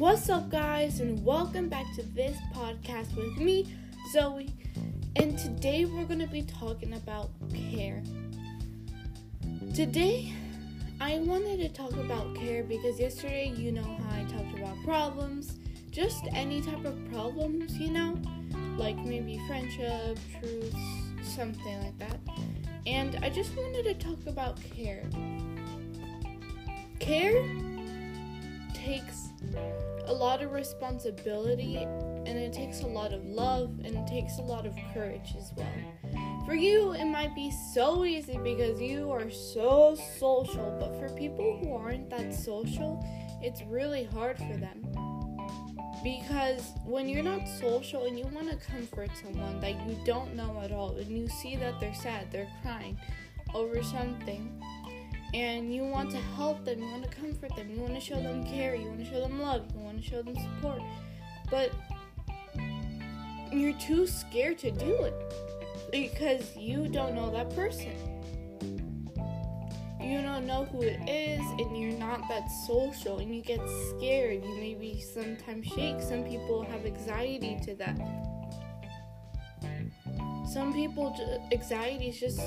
What's up, guys, and welcome back to this podcast with me, Zoe. And today we're going to be talking about care. Today, I wanted to talk about care because yesterday, you know how I talked about problems, just any type of problems, you know, like maybe friendship, truths, something like that. And I just wanted to talk about care. Care takes a lot of responsibility and it takes a lot of love and it takes a lot of courage as well. For you, it might be so easy because you are so social, but for people who aren't that social, it's really hard for them. Because when you're not social and you want to comfort someone that you don't know at all, and you see that they're sad, they're crying over something, and you want to help them, you want to comfort them, you want to show them care, you want to show them love, you want to show them support, but you're too scared to do it because you don't know that person. You don't know who it is, and you're not that social, and you get scared. You maybe sometimes shake. Some people have anxiety to that. Some people, anxiety is just,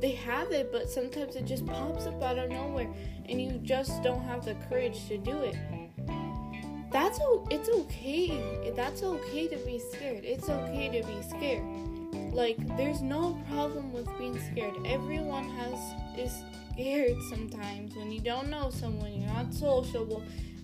they have it, but sometimes it just pops up out of nowhere, and you just don't have the courage to do it. That's it's okay. That's okay to be scared. It's okay to be scared. Like there's no problem with being scared. Everyone has is scared sometimes when you don't know someone, you're not sociable,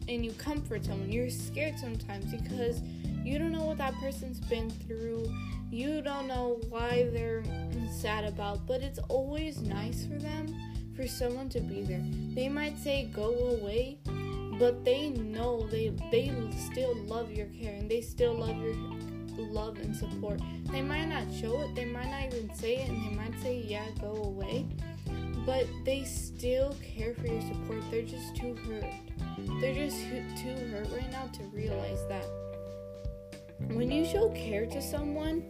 and you comfort someone. You're scared sometimes because you don't know what that person's been through. You don't know why they're sad about, but it's always nice for them for someone to be there. They might say go away, but they know they they still love your care and they still love your love and support. They might not show it, they might not even say it, and they might say, Yeah, go away. But they still care for your support. They're just too hurt. They're just too hurt right now to realize that. When you show care to someone,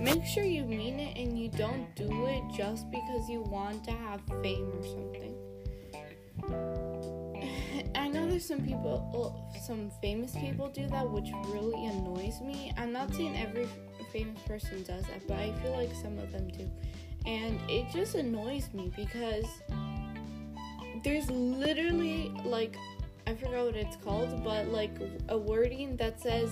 make sure you mean it and you don't do it just because you want to have fame or something. I know there's some people, oh, some famous people do that, which really annoys me. I'm not saying every famous person does that, but I feel like some of them do. And it just annoys me because there's literally like, I forgot what it's called, but like a wording that says,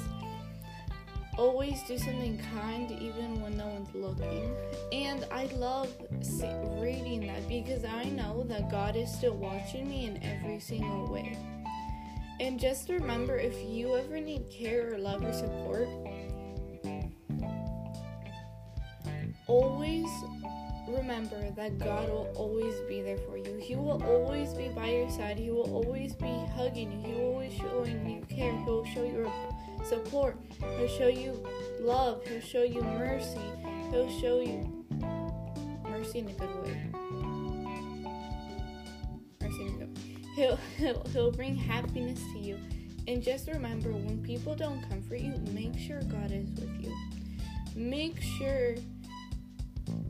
always do something kind even when no one's looking. And I love reading that because I know that God is still watching me in every single way. And just remember if you ever need care or love or support, always remember that God will always be there for you. He will always be by your side. He will always be hugging you. He will always showing you care. He'll show you support. He'll show you love. He'll show you mercy. He'll show you mercy in a good way. Mercy in a good way. He'll, he'll, he'll bring happiness to you. And just remember when people don't comfort you, make sure God is with you. Make sure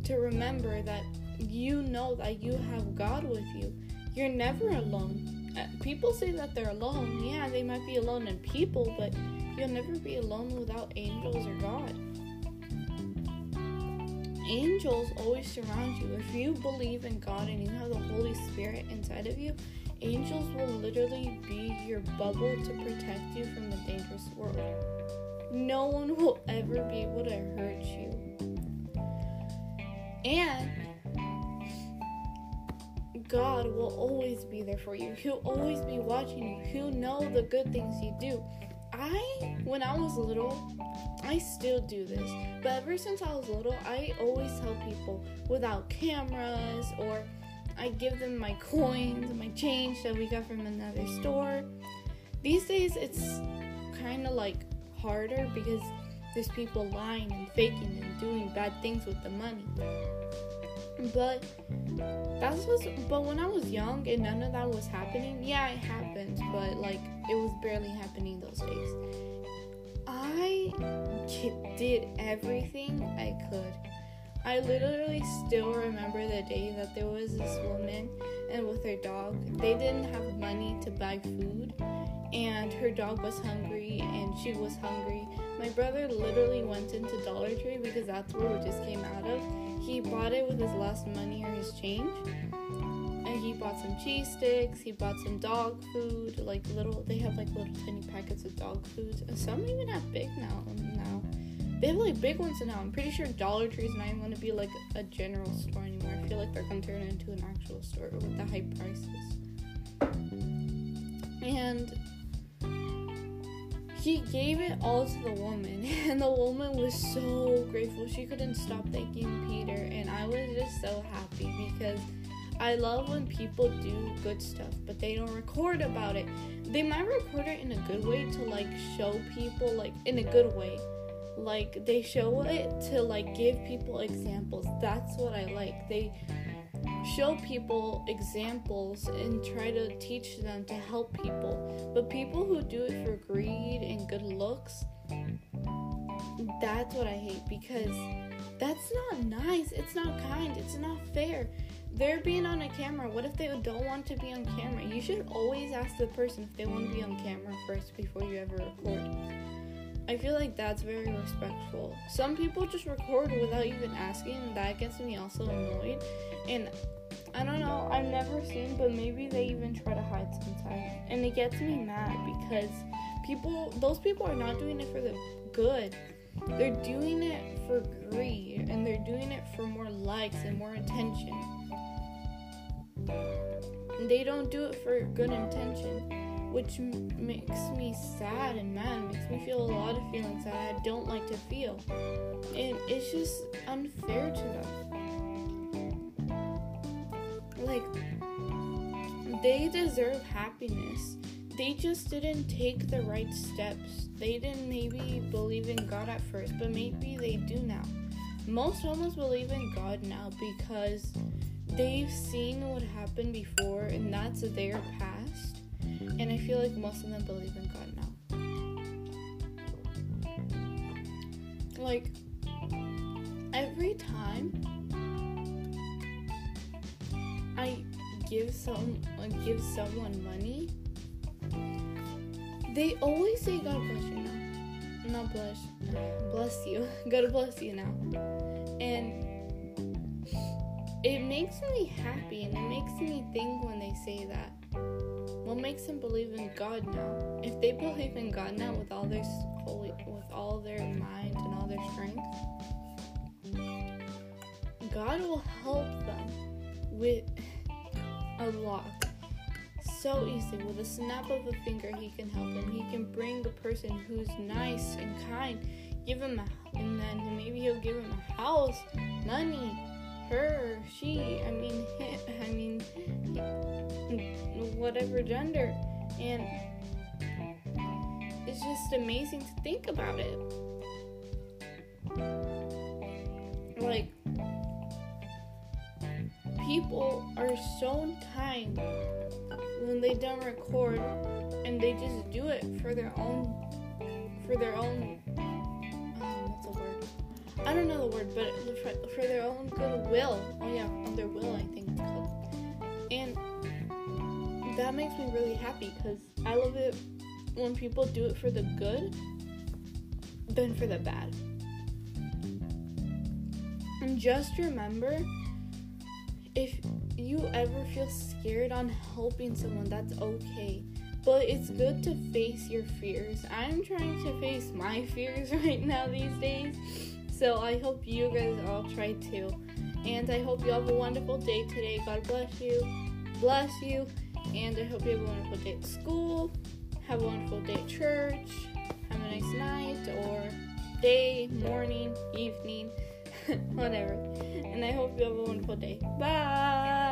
to remember that you know that you have God with you. You're never alone. Uh, people say that they're alone. Yeah, they might be alone in people, but you'll never be alone without angels or God. Angels always surround you. If you believe in God and you have the Holy Spirit inside of you, angels will literally be your bubble to protect you from the dangerous world. No one will ever be able to hurt you. And God will always be there for you. He'll always be watching you. He'll know the good things you do. I, when I was little, I still do this, but ever since I was little, I always tell people without cameras or I give them my coins my change that we got from another store. These days, it's kind of like harder because there's people lying and faking and doing bad things with the money. But that's was but when I was young and none of that was happening, yeah, it happened, but like it was barely happening those days. I did everything I could. I literally still remember the day that there was this woman and with her dog. They didn't have money to buy food and her dog was hungry and she was hungry. My brother literally went into Dollar Tree because that's where we just came out of. He bought it with his last money or his change. And he bought some cheese sticks, he bought some dog food, like little they have like little tiny packets of dog food. And some even have big now now. They have like big ones now. I'm pretty sure Dollar Tree is not even gonna be like a general store anymore. I feel like they're gonna turn it into an actual store with the high prices. And he gave it all to the woman and the woman was so grateful. She couldn't stop thanking peter and i was just so happy because i love when people do good stuff but they don't record about it. They might record it in a good way to like show people like in a good way. Like they show it to like give people examples. That's what i like. They show people examples and try to teach them to help people. But people who do it for greed and good looks, that's what I hate because that's not nice. It's not kind. It's not fair. They're being on a camera. What if they don't want to be on camera? You should always ask the person if they want to be on camera first before you ever record. I feel like that's very respectful. Some people just record without even asking, and that gets me also annoyed. And I don't know, I've never seen, but maybe they even try to hide sometimes. And it gets me mad because people, those people are not doing it for the good. They're doing it for greed and they're doing it for more likes and more attention. They don't do it for good intention, which m- makes me sad and mad. Makes me feel a lot of feelings that I don't like to feel. And it's just unfair to them like they deserve happiness. They just didn't take the right steps. They didn't maybe believe in God at first, but maybe they do now. Most homeless believe in God now because they've seen what happened before and that's their past. And I feel like most of them believe in God now. Like every time I give some like give someone money, they always say God bless you now. Not bless bless you. God bless you now. And it makes me happy and it makes me think when they say that. What makes them believe in God now? If they believe in God now with all their with all their mind and all their strength, God will help them with a lot. So easy. With a snap of a finger, he can help them. He can bring a person who's nice and kind, give him a, and then maybe he'll give him a house, money, her, she. I mean, I mean, whatever gender, and it's just amazing to think about it. Like people are so kind when they don't record and they just do it for their own for their own i don't know the word but for, for their own goodwill oh yeah on their will i think it's called and that makes me really happy because i love it when people do it for the good than for the bad and just remember if you ever feel scared on helping someone, that's okay. But it's good to face your fears. I'm trying to face my fears right now these days. So I hope you guys all try too. And I hope you have a wonderful day today. God bless you. Bless you. And I hope you have a wonderful day at school. Have a wonderful day at church. Have a nice night or day, morning, evening. whatever. And I hope you have a wonderful day. Bye.